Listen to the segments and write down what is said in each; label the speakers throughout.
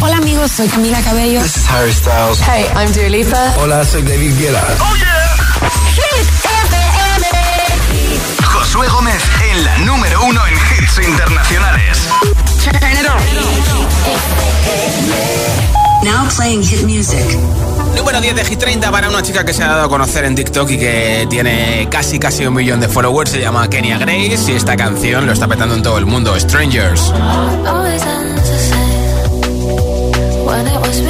Speaker 1: Hola amigos, soy Camila Cabello.
Speaker 2: This is Harry Styles.
Speaker 3: Hey, I'm Dua Lipa.
Speaker 4: Hola, soy David Guetta.
Speaker 5: Oh yeah.
Speaker 6: Hit
Speaker 5: FM. Josué Gómez en la número uno en hits internacionales.
Speaker 7: Now playing hit music.
Speaker 8: Número 10 de Hit 30 para una chica que se ha dado a conocer en TikTok y que tiene casi casi un millón de followers. Se llama Kenya Grace y esta canción lo está petando en todo el mundo. Strangers.
Speaker 9: Altavoz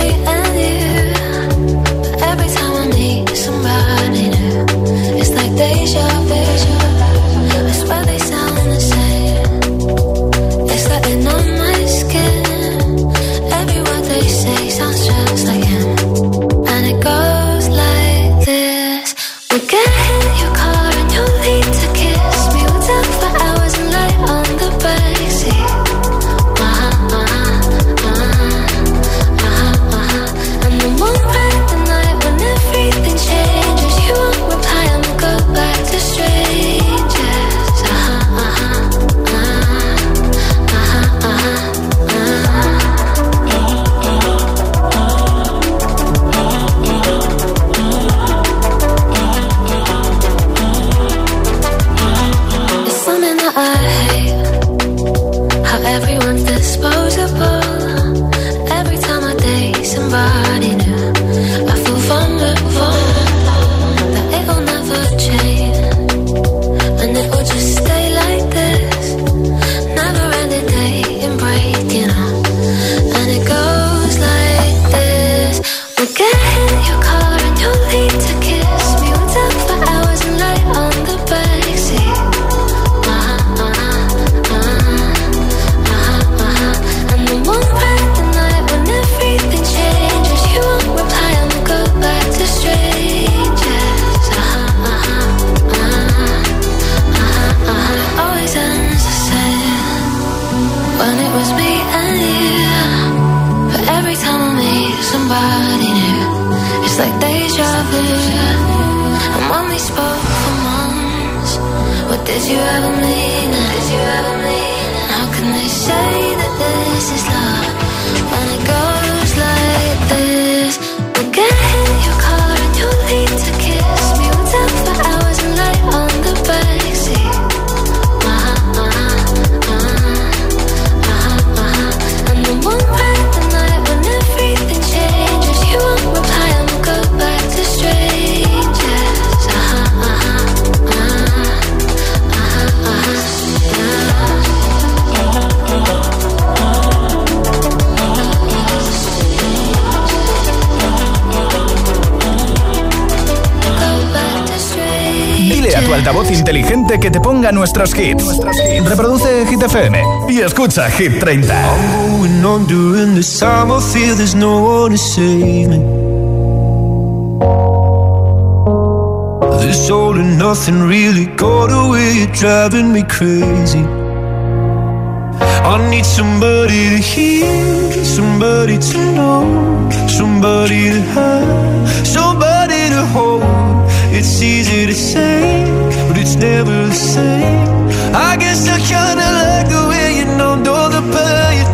Speaker 9: nuestros hits. Reproduce Hit FM y escucha Hit 30.
Speaker 10: I'm going on during this time. I feel there's no one to save me. This all and nothing really got away, driving me crazy. I need somebody to hear, somebody to know, somebody to have. It's easy to say, but it's never the same. I guess I kinda like the way you know, know the pain.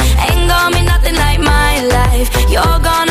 Speaker 2: life. You're gonna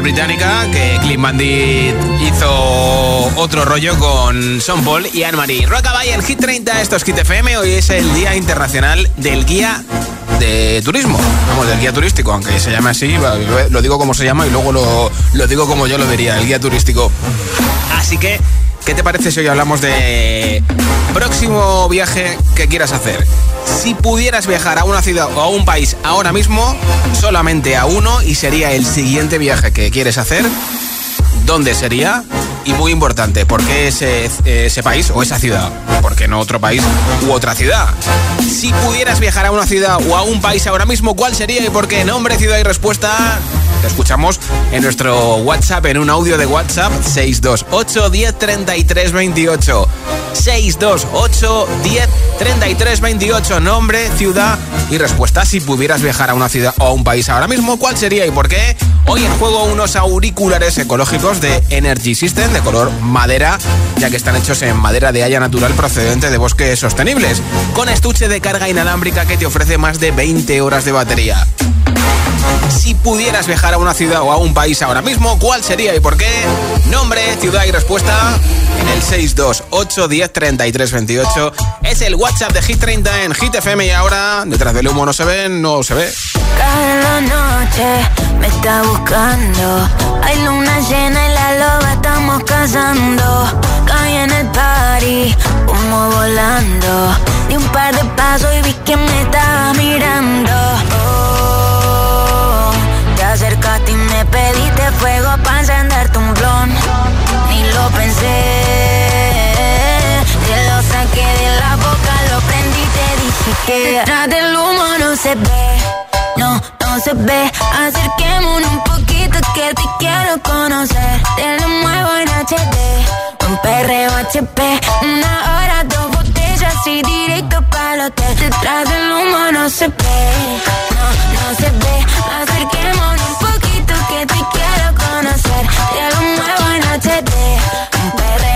Speaker 8: Británica que Clint Bandit hizo otro rollo con Son Paul y Anne-Marie. Rockabye en Hit 30, esto es Hit FM. Hoy es el Día Internacional del Guía de Turismo. Vamos, del guía turístico, aunque se llame así, lo digo como se llama y luego lo, lo digo como yo lo diría, el guía turístico. Así que, ¿qué te parece si hoy hablamos de próximo viaje que quieras hacer? Si pudieras viajar a una ciudad o a un país ahora mismo, solamente a uno y sería el siguiente viaje que quieres hacer, ¿dónde sería? Y muy importante, ¿por qué ese, país o esa ciudad? ¿Por qué no otro país u otra ciudad? Si pudieras viajar a una ciudad o a un país ahora mismo, ¿cuál sería y por qué? Nombre, ciudad y respuesta. Escuchamos en nuestro WhatsApp, en un audio de WhatsApp 628 10 33 28. 628 10 33 28. Nombre, ciudad y respuesta. Si pudieras viajar a una ciudad o a un país ahora mismo, ¿cuál sería y por qué? Hoy en juego unos auriculares ecológicos de Energy System de color madera, ya que están hechos en madera de haya natural procedente de bosques sostenibles, con estuche de carga inalámbrica que te ofrece más de 20 horas de batería. Si pudieras viajar a una ciudad o a un país ahora mismo, ¿cuál sería y por qué? Nombre, ciudad y respuesta en el 628 10 33 28. Es el WhatsApp de Hit 30 en Hit FM y ahora detrás del humo no se ve, no se ve.
Speaker 2: Cada noche me está buscando. Hay luna llena y la loba estamos cazando. Caí en el party, humo volando. Di un par de pasos y vi que me estaba mirando. Oh, acercaste y me pediste fuego para encenderte un blon. Ni lo pensé, te lo saqué de la boca, lo prendí y te dije que detrás del humo no se ve, no, no se ve. Acerquémonos un poquito que te quiero conocer. Te lo muevo en HD, un perreo HP, una hora, dos botellas y directo para el hotel. Detrás del humo no se ve, no, no se ve. Acerquémonos que te quiero conocer. Te lo muevo en HD,
Speaker 4: bebé.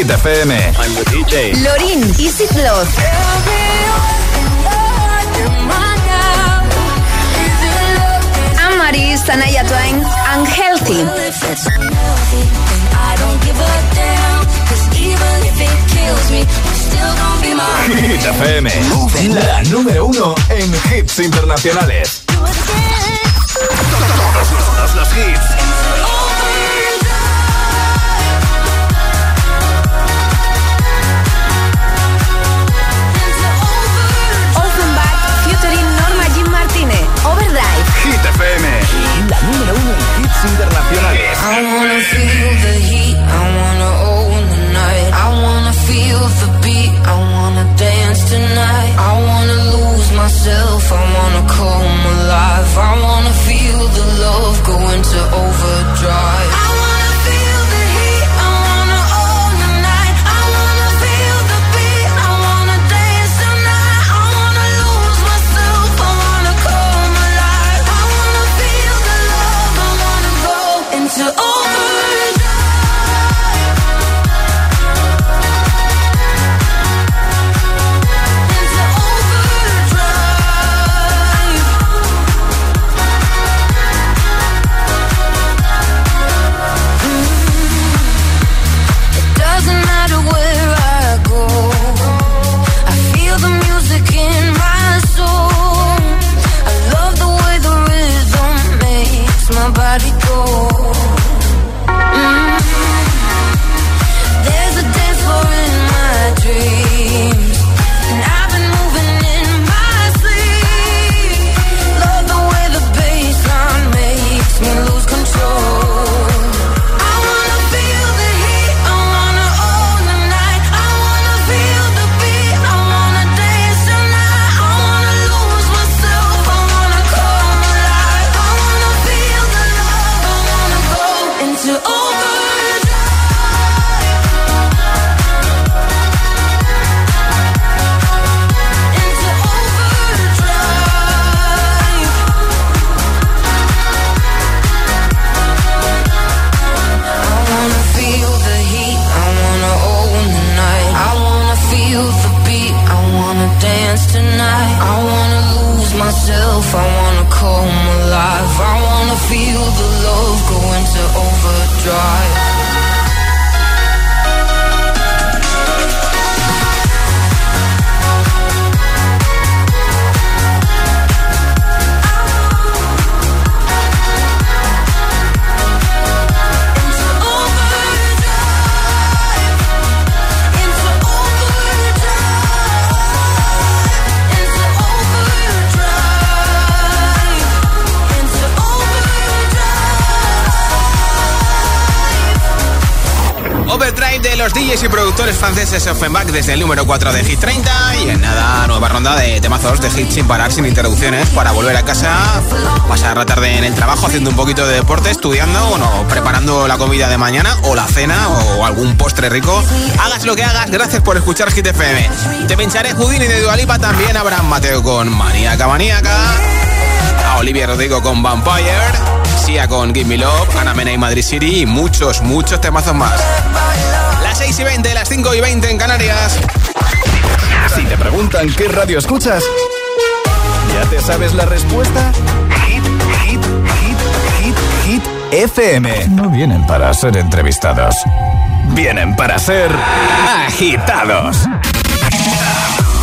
Speaker 5: Hit FM. I'm the DJ.
Speaker 2: Lorin, Easy Flow. Anne-Marie, Sanaya Twain, Unhealthy.
Speaker 5: Hit FM, la número uno en hits internacionales.
Speaker 11: Myself, I
Speaker 8: franceses Offenbach desde el número 4 de Hit 30 y en nada, nueva ronda de temazos de hits sin parar, sin interrupciones para volver a casa, pasar la tarde en el trabajo haciendo un poquito de deporte, estudiando, bueno, preparando la comida de mañana o la cena o algún postre rico. Hagas lo que hagas, gracias por escuchar Hit FM. Te pincharé Houdini de Dualipa, también Abraham Mateo con Maníaca Maníaca, a Olivia Rodrigo con Vampire, Sia con Give Me Love, Ana Mena y Madrid City y muchos, muchos temazos más. Las 6 y 20, las 5 y 20 en Canarias.
Speaker 5: Si te preguntan qué radio escuchas, ¿ya te sabes la respuesta? Hit, hit, hit, hit, hit, FM. No vienen para ser entrevistados. Vienen para ser agitados.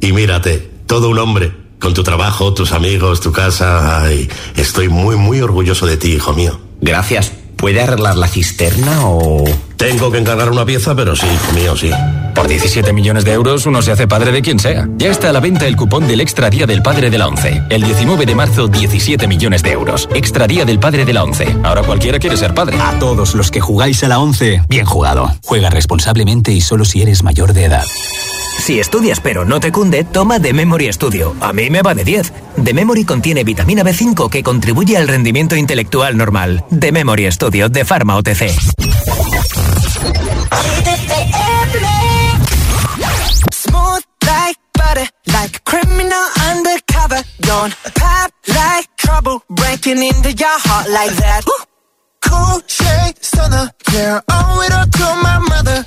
Speaker 12: Y mírate, todo un hombre. Con tu trabajo, tus amigos, tu casa. Ay, estoy muy, muy orgulloso de ti, hijo mío.
Speaker 6: Gracias. ¿Puede arreglar la cisterna o...?
Speaker 12: Tengo que encargar una pieza, pero sí, mío sí.
Speaker 6: Por 17 millones de euros uno se hace padre de quien sea. Ya está a la venta el cupón del Extra Día del Padre de la ONCE. El 19 de marzo, 17 millones de euros. Extra Día del Padre de la ONCE. Ahora cualquiera quiere ser padre.
Speaker 13: A todos los que jugáis a la ONCE, bien jugado. Juega responsablemente y solo si eres mayor de edad.
Speaker 14: Si estudias pero no te cunde, toma The Memory Studio. A mí me va de 10. The Memory contiene vitamina B5 que contribuye al rendimiento intelectual normal. The Memory Studio de Pharma OTC.
Speaker 15: Smooth like butter, like a criminal undercover. Like trouble, breaking into your heart like that. Cool shade stunner, yeah, owe it all to my mother.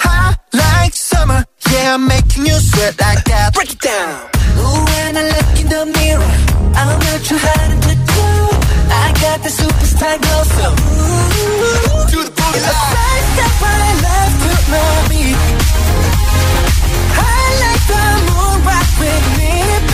Speaker 15: Hot like summer, yeah, making you sweat like that. Break it down. Ooh, when I look in the mirror, I'm not too hard to do. I got the superstar glow, so ooh, do the booty. It's the first step I love me. I like the moon rock with me.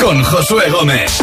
Speaker 2: con Josué Gómez.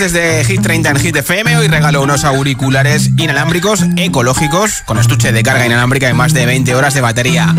Speaker 8: Desde Hit 30 en Hit FM. Hoy regalo unos auriculares inalámbricos ecológicos con estuche de carga inalámbrica y más de 20 horas de batería.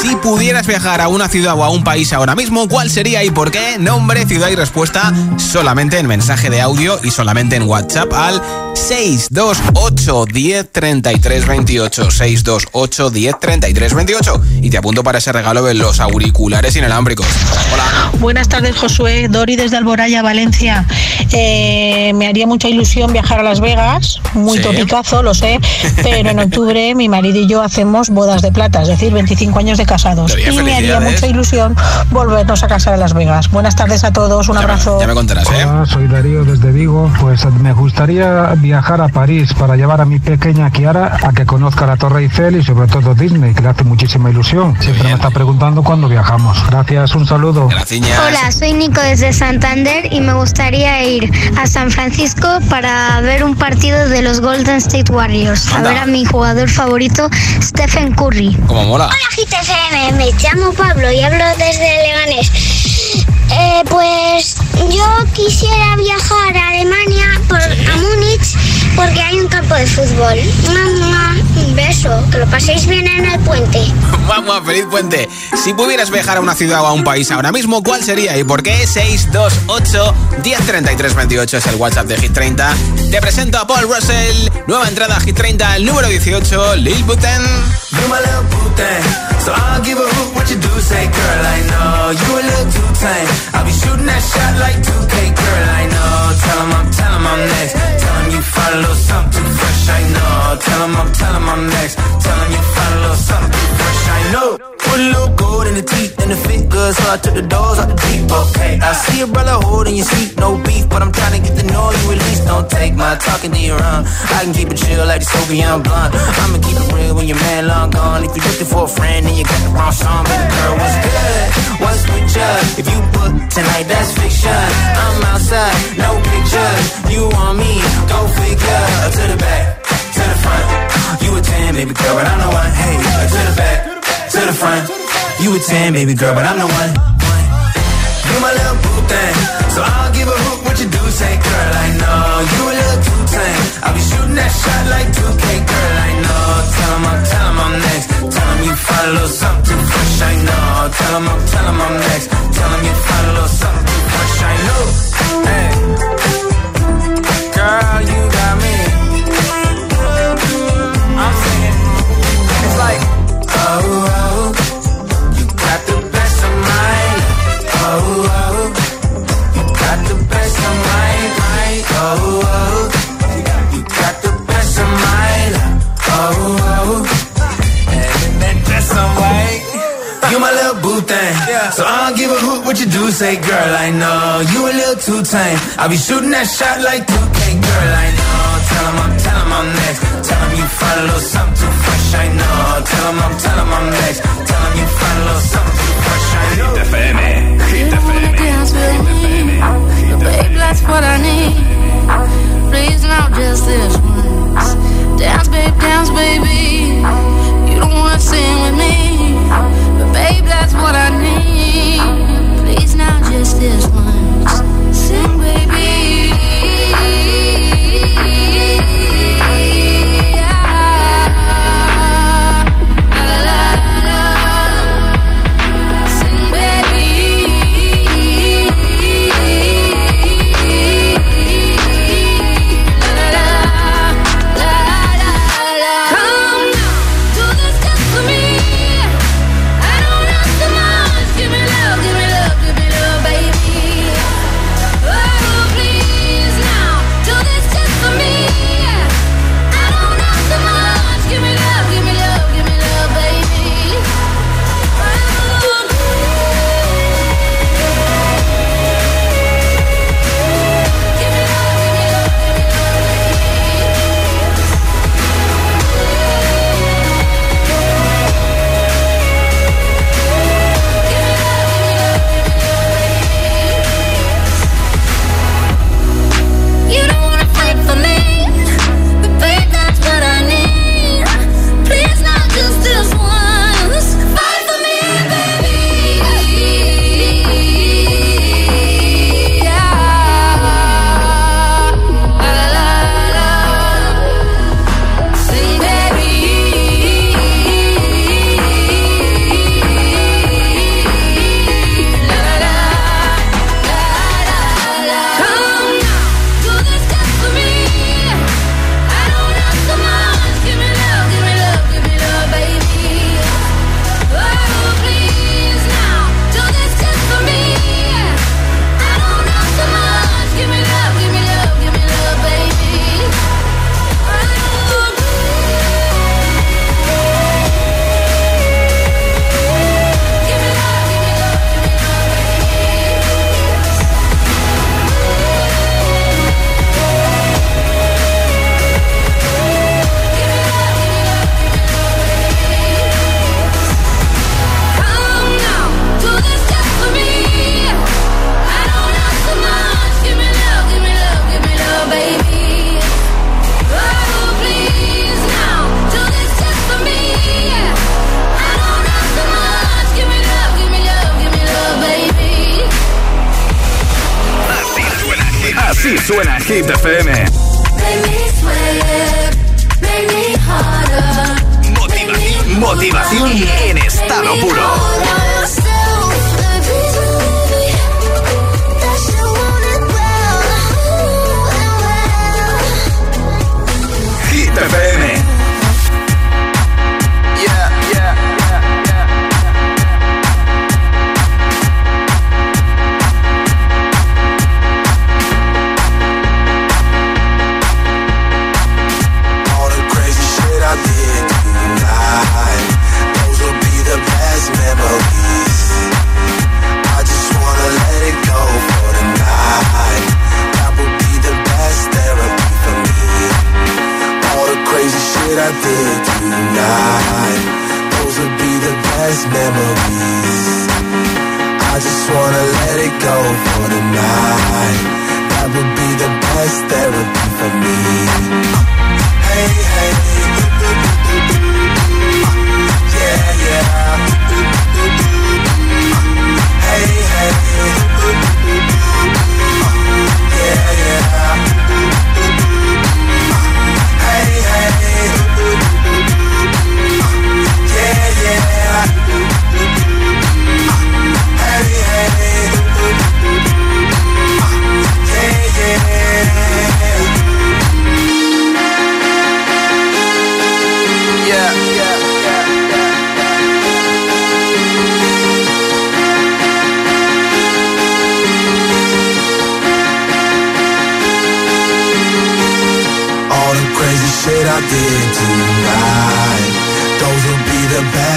Speaker 8: Si pudieras viajar a una ciudad o a un país ahora mismo, ¿cuál sería y por qué? Nombre, ciudad y respuesta solamente en mensaje de audio y solamente en WhatsApp al 628 10 33 28 628 10 33 28 y te apunto para ese regalo de los auriculares inalámbricos. Hola.
Speaker 16: Buenas tardes, Josué. Dori desde Alboraya, Valencia. Eh, me haría mucha ilusión viajar a Las Vegas, muy
Speaker 17: Sí.
Speaker 16: topicazo, lo sé, pero en octubre mi marido y yo hacemos bodas de plata, es decir, 25 años de casados. Y me haría mucha ilusión volvernos a casar a Las Vegas. Buenas tardes a todos, un abrazo.
Speaker 8: Ya me contarás, ¿eh?
Speaker 17: Hola, soy Darío desde Vigo. Pues me gustaría viajar a París para llevar a mi pequeña Kiara a que conozca la Torre Eiffel y sobre todo Disney, que le hace muchísima ilusión. Siempre me está preguntando cuándo viajamos. Gracias, un saludo.
Speaker 18: Hola, soy Nico desde Santander y me gustaría ir a San Francisco para ver un partido de los Golden State Warriors. A ver a mi jugador favorito, Stephen Curry.
Speaker 8: Como mola.
Speaker 18: Hola, GTFM, me llamo Pablo y hablo desde Leganés. Eh, pues yo quisiera viajar a Alemania, por, a Múnich, porque hay un campo de fútbol. Mua, Un beso, que lo paséis bien en el puente.
Speaker 8: Vamos, feliz puente. Si pudieras viajar a una ciudad o a un país ahora mismo, ¿cuál sería y por qué? 628 1033 28 es el WhatsApp de Hit 30. Te presento a Paul Russell. Nueva entrada a Hit 30, el número 18, Lil Buten.
Speaker 15: You my little boo thing. So I'll give a hoot what you do say, girl. I know you a little too tame. I'll be shooting that shot like 2K, girl. I know. Tell 'em I'm, tell I'm next. Tell 'em you find a little something fresh. I know. Tell 'em I'm, tell I'm next. Tell 'em you find a little something fresh. I know. Put a little gold in the teeth and the
Speaker 2: fit good, so I took the doors out the deep, okay. I see a brother holding your seat, no beef, but I'm trying to get to know you at least. Don't take my talking to your own. I can keep it chill like the Soviet blunt. I'ma keep it real when your man long gone. If you're looking for a friend and you got the wrong song, baby girl, what's good? What's with you? If you book tonight, that's fiction. I'm outside, no pictures. You want me? Go figure. To the back, to the front. You a 10, baby girl, but I'm the one. Hey, to the back, to the front. You a 10, baby girl, but I'm the one. You my little boo thing, so I don't give a hoot what you do. Say, girl, I know you a little too tame. I'll be shooting that shot like 2K, girl, I know. Tell 'em I'm, tell 'em I'm next. Tell 'em you little something fresh, I know. Tell 'em I'm, tell 'em I'm next. Tell 'em you little something fresh, I know. Hey, girl, you Oh, oh, you got the best of mine. Oh, oh, and in that dress I'm white. You my little boo thing, so I don't give a hoot what you do. Say, girl, I know you a little too tame. I'll be shooting that shot like 2K, girl, I know. Tell 'em I'm, tell 'em I'm next. Tell 'em you find a little something too fresh, I know. Tell 'em I'm, tell 'em I'm next. Tell 'em you find a little
Speaker 15: FM.
Speaker 19: melodies. I
Speaker 15: just wanna let it go for the night. That would be the best therapy for me. Hey, hey. Yeah, yeah. Hey, hey. Yeah, yeah. Hey, hey. Hey, hey.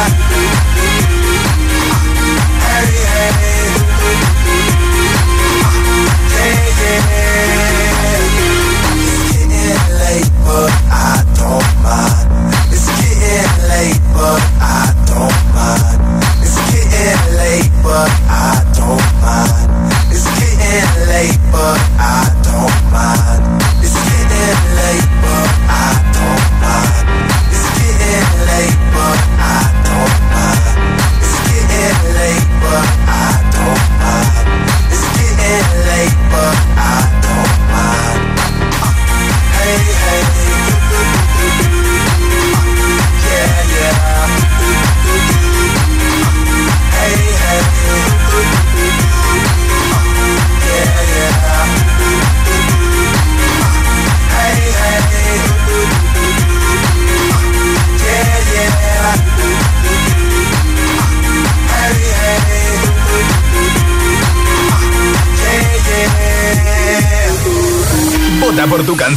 Speaker 5: back.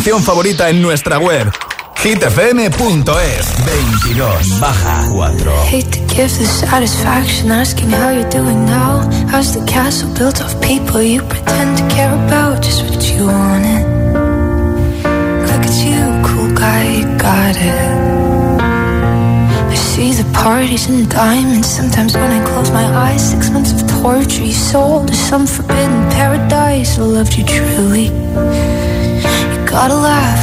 Speaker 5: canción favorita en nuestra web hitfm.es 22 baja 4
Speaker 9: Hate to give the satisfaction asking how you're doing now. How's the castle built of people you pretend to care about? Just what you wanted. Look at you, cool guy, you got it. I see the parties and diamonds. Sometimes when I close my eyes Six months of torture. You sold to some forbidden paradise. I loved you truly gotta laugh.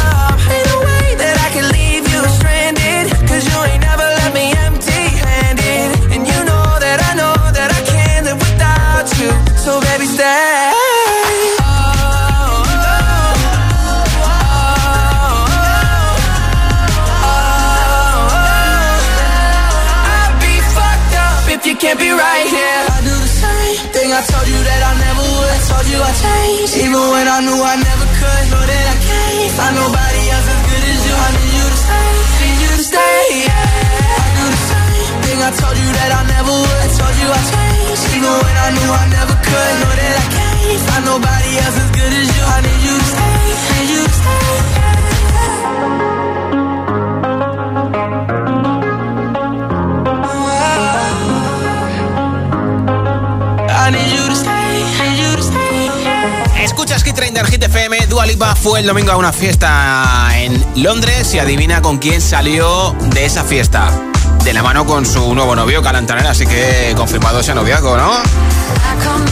Speaker 10: So baby, stay. I'd be fucked up if you can't be right here. I do the same thing I told you that I never would. Told you I changed, even when I knew I never could. Know that I can't find nobody I told need you to stay.
Speaker 8: Escuchas Hit 30 en Hit FM. Dua Lipa. Fue el domingo a una fiesta en Londres y adivina con quién salió de esa fiesta. De la mano con su nuevo novio, Calantanel, así que confirmado ese noviazgo, ¿no?
Speaker 9: I come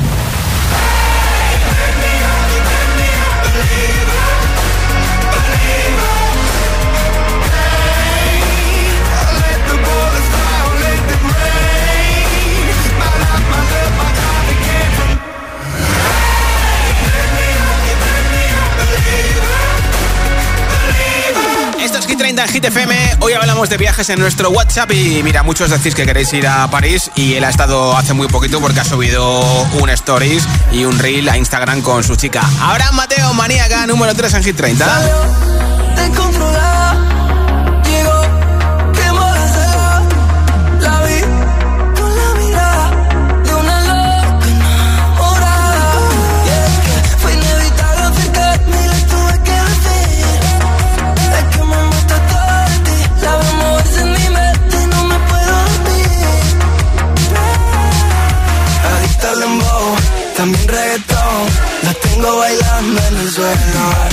Speaker 8: 30 en Hit FM. Hoy hablamos de viajes en nuestro WhatsApp y mira, muchos decís que queréis ir a París y él ha estado hace muy poquito porque ha subido un stories y un reel a Instagram con su chica. Ahora Mateo Maníaca, número 3 en Hit 30.
Speaker 10: Tengo bailando en el suelo.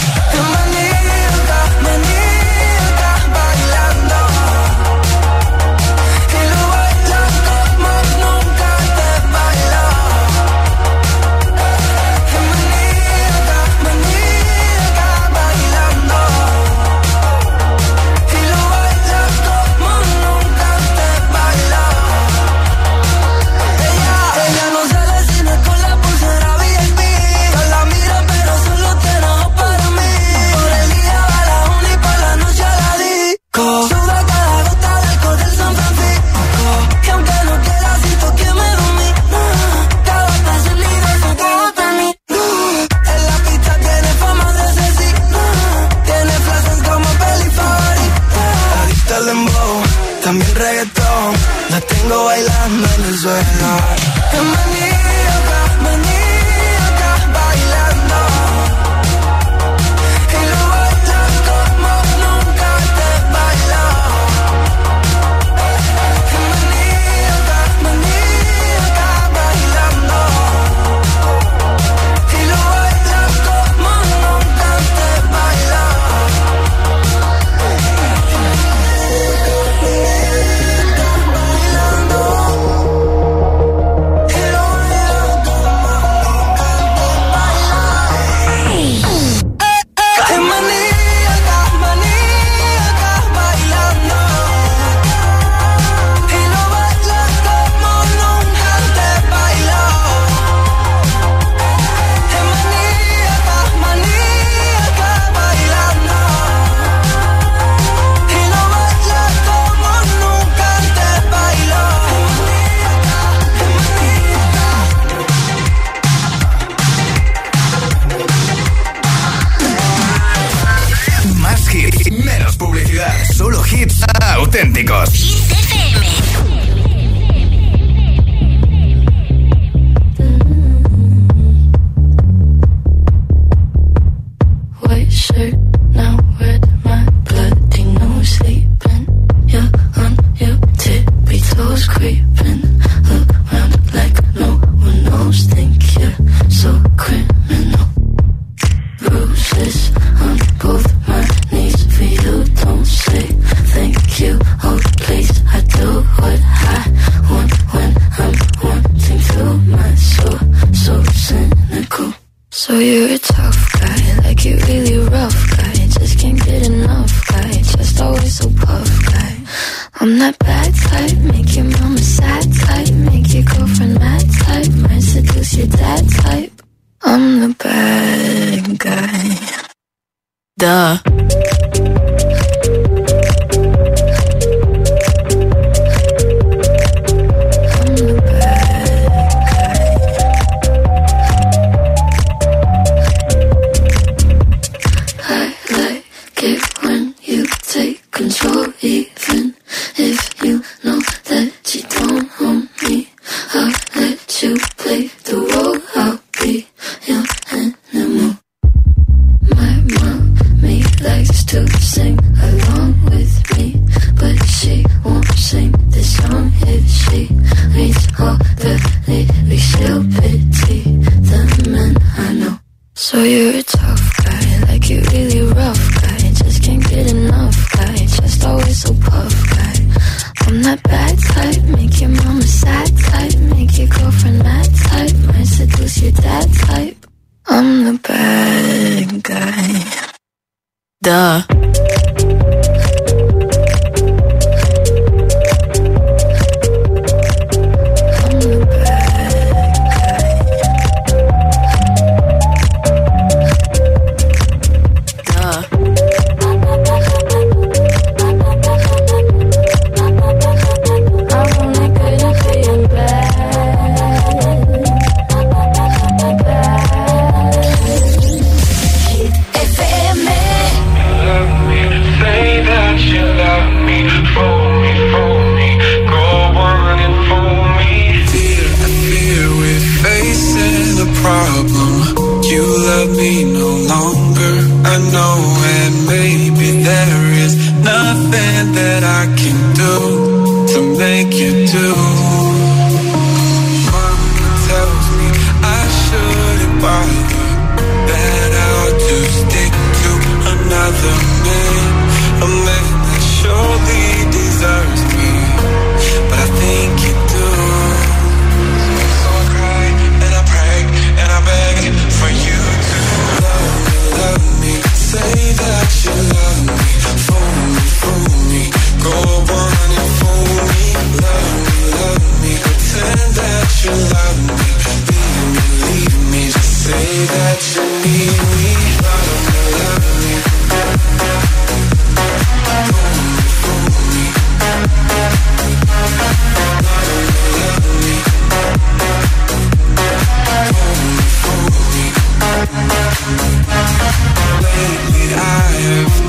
Speaker 10: hits auténticos. Hit FM. I'm a sad type, make your girlfriend mad type, might seduce your dad type. I'm the bad guy. Duh.